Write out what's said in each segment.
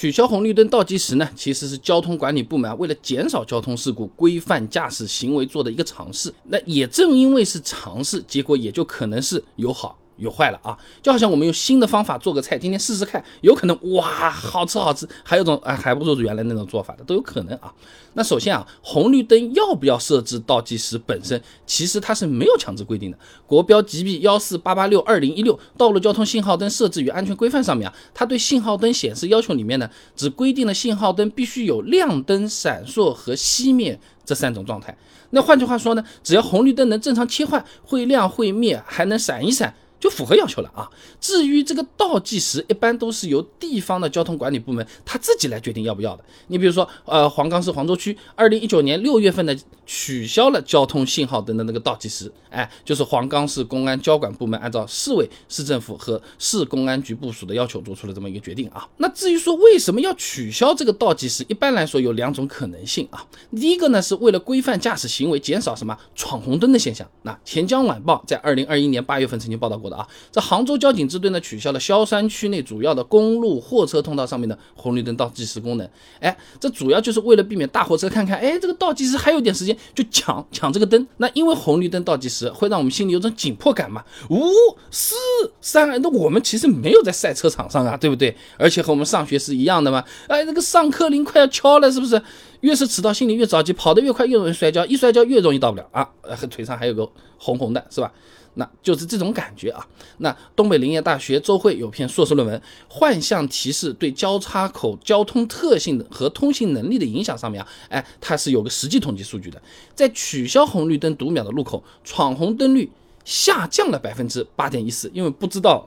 取消红绿灯倒计时呢，其实是交通管理部门为了减少交通事故、规范驾驶行为做的一个尝试。那也正因为是尝试，结果也就可能是有好。有坏了啊，就好像我们用新的方法做个菜，今天试试看，有可能哇好吃好吃，还有种啊还不如原来那种做法的都有可能啊。那首先啊，红绿灯要不要设置倒计时本身，其实它是没有强制规定的。国标 GB 幺四八八六二零一六道路交通信号灯设置与安全规范上面啊，它对信号灯显示要求里面呢，只规定了信号灯必须有亮灯、闪烁和熄灭这三种状态。那换句话说呢，只要红绿灯能正常切换，会亮会灭，还能闪一闪。就符合要求了啊！至于这个倒计时，一般都是由地方的交通管理部门他自己来决定要不要的。你比如说，呃，黄冈市黄州区二零一九年六月份的取消了交通信号灯的那个倒计时，哎，就是黄冈市公安交管部门按照市委市政府和市公安局部署的要求做出了这么一个决定啊。那至于说为什么要取消这个倒计时，一般来说有两种可能性啊。第一个呢，是为了规范驾驶行为，减少什么闯红灯的现象。那钱江晚报在二零二一年八月份曾经报道过。的啊，这杭州交警支队呢取消了萧山区内主要的公路货车通道上面的红绿灯倒计时功能。哎，这主要就是为了避免大货车看看，哎，这个倒计时还有点时间就抢抢这个灯。那因为红绿灯倒计时会让我们心里有种紧迫感嘛。五四三，那我们其实没有在赛车场上啊，对不对？而且和我们上学是一样的嘛。哎，那个上课铃快要敲了，是不是？越是迟到，心里越着急，跑得越快越容易摔跤，一摔跤越容易到不了啊。腿上还有个红红的，是吧？那就是这种感觉啊。那东北林业大学周慧有篇硕士论文《幻象提示对交叉口交通特性和通行能力的影响》上面啊，哎，它是有个实际统计数据的，在取消红绿灯读秒的路口，闯红灯率。下降了百分之八点一四，因为不知道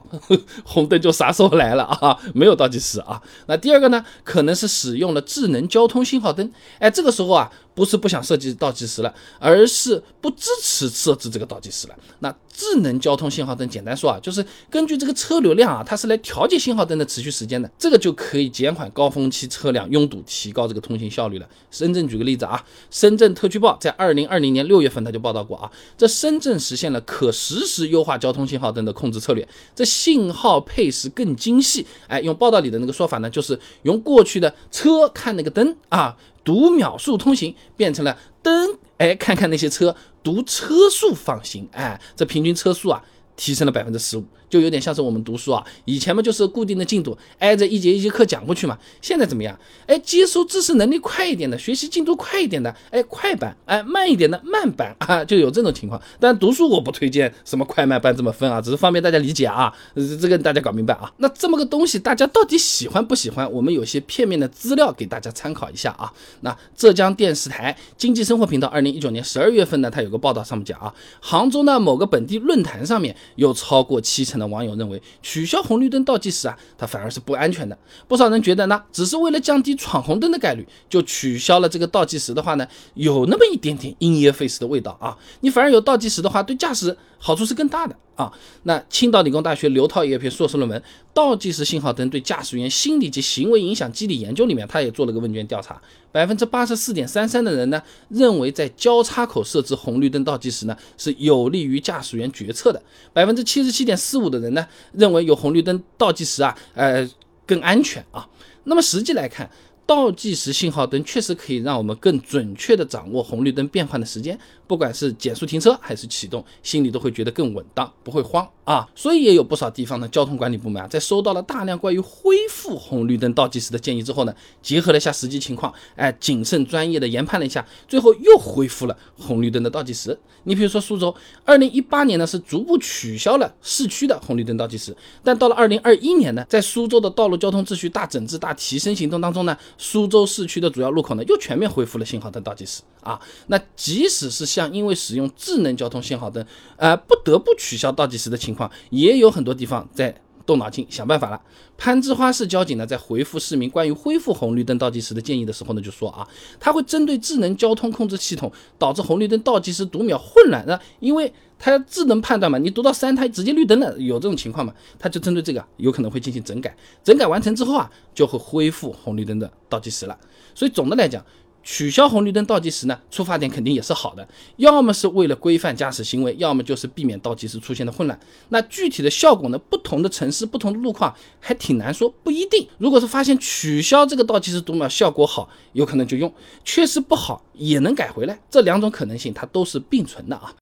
红灯就啥时候来了啊，没有倒计时啊。那第二个呢，可能是使用了智能交通信号灯，哎，这个时候啊。不是不想设计倒计时了，而是不支持设置这个倒计时了。那智能交通信号灯，简单说啊，就是根据这个车流量啊，它是来调节信号灯的持续时间的，这个就可以减缓高峰期车辆拥堵，提高这个通行效率了。深圳举个例子啊，深圳特区报在二零二零年六月份他就报道过啊，这深圳实现了可实时优化交通信号灯的控制策略，这信号配时更精细。哎，用报道里的那个说法呢，就是用过去的车看那个灯啊。读秒速通行变成了灯，哎，看看那些车读车速放行，哎，这平均车速啊提升了百分之十五。就有点像是我们读书啊，以前嘛就是固定的进度，挨着一节一节课讲过去嘛。现在怎么样？哎，接收知识能力快一点的，学习进度快一点的，哎，快板；哎，慢一点的，慢板 啊，就有这种情况。但读书我不推荐什么快慢班这么分啊，只是方便大家理解啊，这个大家搞明白啊。那这么个东西，大家到底喜欢不喜欢？我们有些片面的资料给大家参考一下啊。那浙江电视台经济生活频道二零一九年十二月份呢，它有个报道上面讲啊，杭州呢某个本地论坛上面有超过七成的。网友认为取消红绿灯倒计时啊，它反而是不安全的。不少人觉得呢，只是为了降低闯红灯的概率，就取消了这个倒计时的话呢，有那么一点点因噎废食的味道啊。你反而有倒计时的话，对驾驶好处是更大的。啊，那青岛理工大学刘涛也有篇硕士论文《倒计时信号灯对驾驶员心理及行为影响机理研究》里面，他也做了个问卷调查，百分之八十四点三三的人呢认为在交叉口设置红绿灯倒计时呢是有利于驾驶员决策的，百分之七十七点四五的人呢认为有红绿灯倒计时啊，呃更安全啊。那么实际来看。倒计时信号灯确实可以让我们更准确地掌握红绿灯变换的时间，不管是减速停车还是启动，心里都会觉得更稳当，不会慌啊。所以也有不少地方的交通管理部门啊，在收到了大量关于恢复红绿灯倒计时的建议之后呢，结合了一下实际情况，哎，谨慎专业的研判了一下，最后又恢复了红绿灯的倒计时。你比如说苏州，二零一八年呢是逐步取消了市区的红绿灯倒计时，但到了二零二一年呢，在苏州的道路交通秩序大整治、大提升行动当中呢。苏州市区的主要路口呢，又全面恢复了信号灯倒计时啊。那即使是像因为使用智能交通信号灯，呃，不得不取消倒计时的情况，也有很多地方在。动脑筋想办法了。攀枝花市交警呢，在回复市民关于恢复红绿灯倒计时的建议的时候呢，就说啊，他会针对智能交通控制系统导致红绿灯倒计时读秒混乱的，因为它要智能判断嘛，你读到三，它直接绿灯了，有这种情况嘛，他就针对这个有可能会进行整改。整改完成之后啊，就会恢复红绿灯的倒计时了。所以总的来讲，取消红绿灯倒计时呢，出发点肯定也是好的，要么是为了规范驾驶行为，要么就是避免倒计时出现的混乱。那具体的效果呢？不同的城市、不同的路况还挺难说，不一定。如果是发现取消这个倒计时读秒效果好，有可能就用；确实不好，也能改回来。这两种可能性它都是并存的啊。